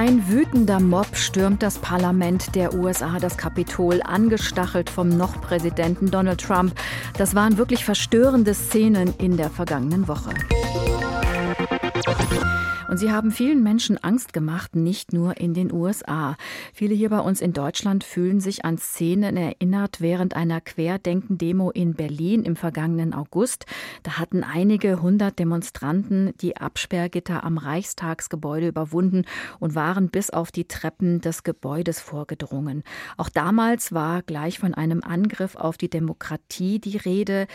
Ein wütender Mob stürmt das Parlament der USA, das Kapitol, angestachelt vom noch Präsidenten Donald Trump. Das waren wirklich verstörende Szenen in der vergangenen Woche. Und sie haben vielen Menschen Angst gemacht, nicht nur in den USA. Viele hier bei uns in Deutschland fühlen sich an Szenen erinnert während einer Querdenken-Demo in Berlin im vergangenen August. Da hatten einige hundert Demonstranten die Absperrgitter am Reichstagsgebäude überwunden und waren bis auf die Treppen des Gebäudes vorgedrungen. Auch damals war gleich von einem Angriff auf die Demokratie die Rede.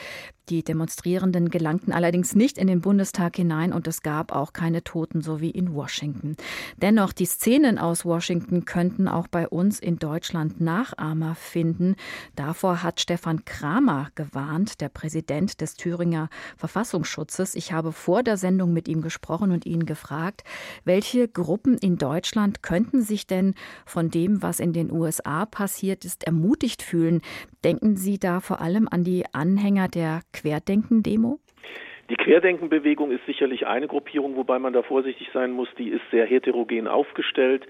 Die Demonstrierenden gelangten allerdings nicht in den Bundestag hinein und es gab auch keine Toten, so wie in Washington. Dennoch, die Szenen aus Washington könnten auch bei uns in Deutschland Nachahmer finden. Davor hat Stefan Kramer gewarnt, der Präsident des Thüringer Verfassungsschutzes. Ich habe vor der Sendung mit ihm gesprochen und ihn gefragt, welche Gruppen in Deutschland könnten sich denn von dem, was in den USA passiert ist, ermutigt fühlen. Denken Sie da vor allem an die Anhänger der Querdenken-Demo? Die Querdenkenbewegung ist sicherlich eine Gruppierung, wobei man da vorsichtig sein muss. Die ist sehr heterogen aufgestellt.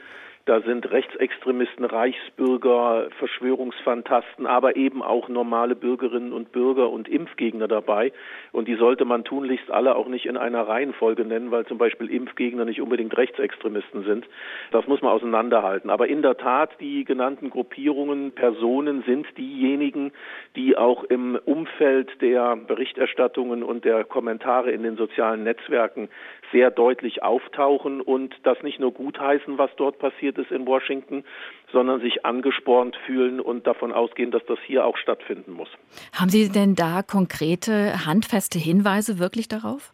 Da sind Rechtsextremisten, Reichsbürger, Verschwörungsfantasten, aber eben auch normale Bürgerinnen und Bürger und Impfgegner dabei. Und die sollte man tunlichst alle auch nicht in einer Reihenfolge nennen, weil zum Beispiel Impfgegner nicht unbedingt Rechtsextremisten sind. Das muss man auseinanderhalten. Aber in der Tat, die genannten Gruppierungen, Personen sind diejenigen, die auch im Umfeld der Berichterstattungen und der Kommentare in den sozialen Netzwerken sehr deutlich auftauchen und das nicht nur gutheißen, was dort passiert, passiert ist in Washington, sondern sich angespornt fühlen und davon ausgehen, dass das hier auch stattfinden muss. Haben Sie denn da konkrete, handfeste Hinweise wirklich darauf?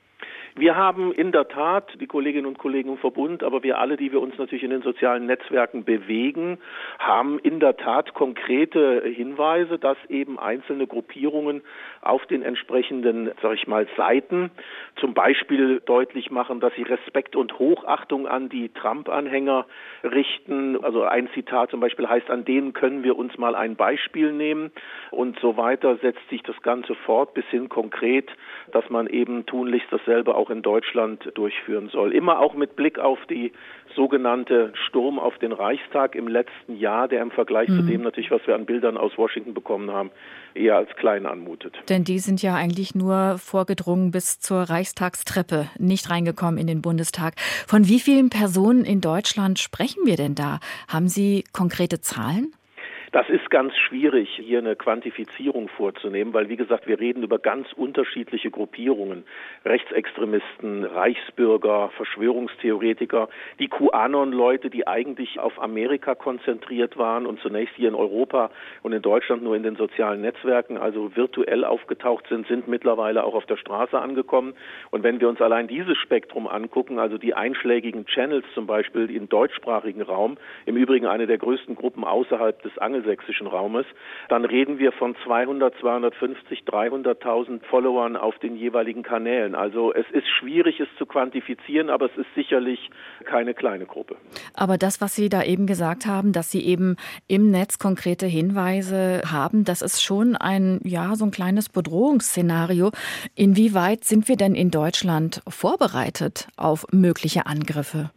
Wir haben in der Tat die Kolleginnen und Kollegen im Verbund, aber wir alle, die wir uns natürlich in den sozialen Netzwerken bewegen, haben in der Tat konkrete Hinweise, dass eben einzelne Gruppierungen auf den entsprechenden, sag ich mal, Seiten zum Beispiel deutlich machen, dass sie Respekt und Hochachtung an die Trump-Anhänger richten. Also ein Zitat zum Beispiel heißt, an denen können wir uns mal ein Beispiel nehmen und so weiter setzt sich das Ganze fort bis hin konkret, dass man eben tunlichst dasselbe auch in Deutschland durchführen soll. Immer auch mit Blick auf die sogenannte Sturm auf den Reichstag im letzten Jahr, der im Vergleich mhm. zu dem natürlich, was wir an Bildern aus Washington bekommen haben, eher als klein anmutet. Denn die sind ja eigentlich nur vorgedrungen bis zur Reichstagstreppe, nicht reingekommen in den Bundestag. Von wie vielen Personen in Deutschland sprechen wir denn da? Haben Sie konkrete Zahlen? Das ist ganz schwierig, hier eine Quantifizierung vorzunehmen, weil, wie gesagt, wir reden über ganz unterschiedliche Gruppierungen. Rechtsextremisten, Reichsbürger, Verschwörungstheoretiker, die QAnon-Leute, die eigentlich auf Amerika konzentriert waren und zunächst hier in Europa und in Deutschland nur in den sozialen Netzwerken, also virtuell aufgetaucht sind, sind mittlerweile auch auf der Straße angekommen. Und wenn wir uns allein dieses Spektrum angucken, also die einschlägigen Channels zum Beispiel im deutschsprachigen Raum, im Übrigen eine der größten Gruppen außerhalb des Angel angelsächsischen Raumes, dann reden wir von 200, 250, 300.000 Followern auf den jeweiligen Kanälen. Also es ist schwierig, es zu quantifizieren, aber es ist sicherlich keine kleine Gruppe. Aber das, was Sie da eben gesagt haben, dass Sie eben im Netz konkrete Hinweise haben, das ist schon ein, ja, so ein kleines Bedrohungsszenario. Inwieweit sind wir denn in Deutschland vorbereitet auf mögliche Angriffe?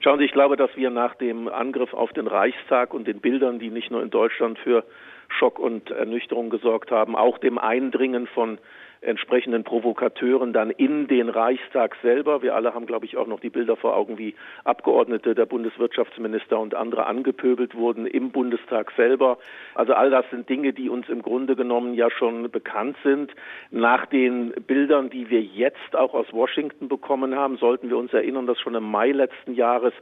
Schauen Sie, ich glaube, dass wir nach dem Angriff auf den Reichstag und den Bildern, die nicht nur in Deutschland für Schock und Ernüchterung gesorgt haben, auch dem Eindringen von entsprechenden Provokateuren dann in den Reichstag selber. Wir alle haben, glaube ich, auch noch die Bilder vor Augen, wie Abgeordnete, der Bundeswirtschaftsminister und andere angepöbelt wurden im Bundestag selber. Also all das sind Dinge, die uns im Grunde genommen ja schon bekannt sind. Nach den Bildern, die wir jetzt auch aus Washington bekommen haben, sollten wir uns erinnern, dass schon im Mai letzten Jahres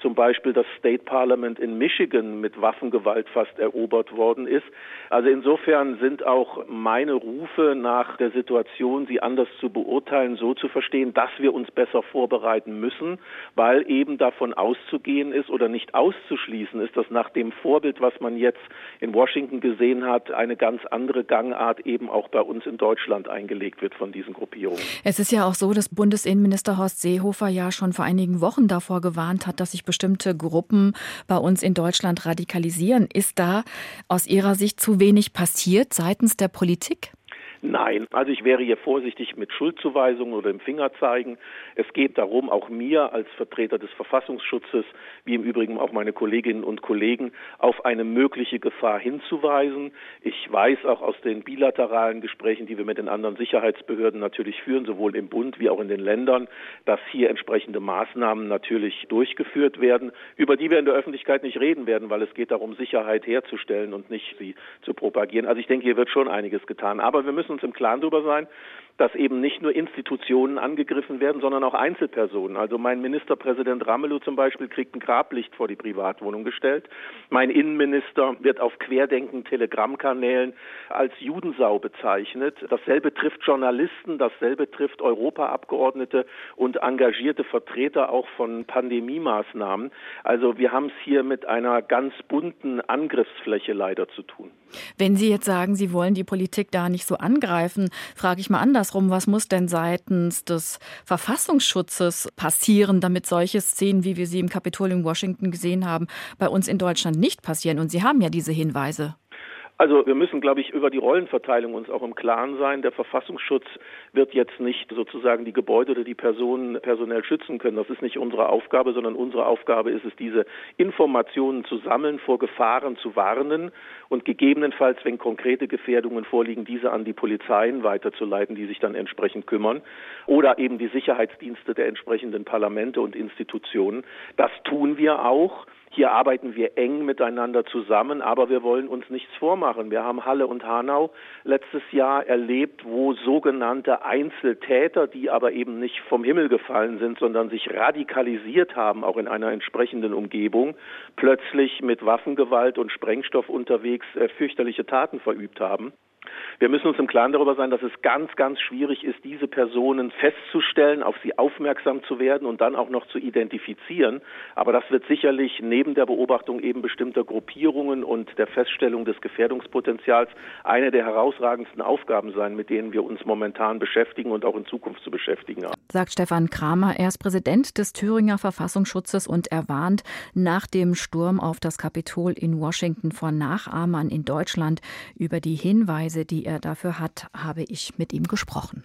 zum Beispiel das State Parliament in Michigan mit Waffengewalt fast erobert worden ist. Also insofern sind auch meine Rufe nach der Situation Situation, sie anders zu beurteilen, so zu verstehen, dass wir uns besser vorbereiten müssen, weil eben davon auszugehen ist oder nicht auszuschließen ist, dass nach dem Vorbild, was man jetzt in Washington gesehen hat, eine ganz andere Gangart eben auch bei uns in Deutschland eingelegt wird von diesen Gruppierungen. Es ist ja auch so, dass Bundesinnenminister Horst Seehofer ja schon vor einigen Wochen davor gewarnt hat, dass sich bestimmte Gruppen bei uns in Deutschland radikalisieren. Ist da aus Ihrer Sicht zu wenig passiert seitens der Politik? Nein, also ich wäre hier vorsichtig mit Schuldzuweisungen oder dem Fingerzeigen. Es geht darum, auch mir als Vertreter des Verfassungsschutzes, wie im Übrigen auch meine Kolleginnen und Kollegen, auf eine mögliche Gefahr hinzuweisen. Ich weiß auch aus den bilateralen Gesprächen, die wir mit den anderen Sicherheitsbehörden natürlich führen, sowohl im Bund wie auch in den Ländern, dass hier entsprechende Maßnahmen natürlich durchgeführt werden, über die wir in der Öffentlichkeit nicht reden werden, weil es geht darum, Sicherheit herzustellen und nicht sie zu propagieren. Also ich denke, hier wird schon einiges getan. Aber wir müssen uns im Klaren darüber sein, dass eben nicht nur Institutionen angegriffen werden, sondern auch Einzelpersonen. Also mein Ministerpräsident Ramelow zum Beispiel kriegt ein Grablicht vor die Privatwohnung gestellt. Mein Innenminister wird auf Querdenken Telegrammkanälen als Judensau bezeichnet. Dasselbe trifft Journalisten, dasselbe trifft Europaabgeordnete und engagierte Vertreter auch von Pandemiemaßnahmen. Also wir haben es hier mit einer ganz bunten Angriffsfläche leider zu tun. Wenn Sie jetzt sagen, Sie wollen die Politik da nicht so angreifen, frage ich mal andersrum, was muss denn seitens des Verfassungsschutzes passieren, damit solche Szenen, wie wir sie im Kapitol in Washington gesehen haben, bei uns in Deutschland nicht passieren? Und Sie haben ja diese Hinweise. Also wir müssen, glaube ich, über die Rollenverteilung uns auch im Klaren sein. Der Verfassungsschutz wird jetzt nicht sozusagen die Gebäude oder die Personen personell schützen können. Das ist nicht unsere Aufgabe, sondern unsere Aufgabe ist es, diese Informationen zu sammeln, vor Gefahren zu warnen und gegebenenfalls, wenn konkrete Gefährdungen vorliegen, diese an die Polizeien weiterzuleiten, die sich dann entsprechend kümmern oder eben die Sicherheitsdienste der entsprechenden Parlamente und Institutionen. Das tun wir auch. Hier arbeiten wir eng miteinander zusammen, aber wir wollen uns nichts vormachen. Wir haben Halle und Hanau letztes Jahr erlebt, wo sogenannte Einzeltäter, die aber eben nicht vom Himmel gefallen sind, sondern sich radikalisiert haben, auch in einer entsprechenden Umgebung, plötzlich mit Waffengewalt und Sprengstoff unterwegs äh, fürchterliche Taten verübt haben. Wir müssen uns im Klaren darüber sein, dass es ganz, ganz schwierig ist, diese Personen festzustellen, auf sie aufmerksam zu werden und dann auch noch zu identifizieren. Aber das wird sicherlich neben der Beobachtung eben bestimmter Gruppierungen und der Feststellung des Gefährdungspotenzials eine der herausragendsten Aufgaben sein, mit denen wir uns momentan beschäftigen und auch in Zukunft zu beschäftigen haben. Sagt Stefan Kramer. Er ist Präsident des Thüringer Verfassungsschutzes und er warnt nach dem Sturm auf das Kapitol in Washington vor Nachahmern in Deutschland über die Hinweise, die er dafür hat, habe ich mit ihm gesprochen.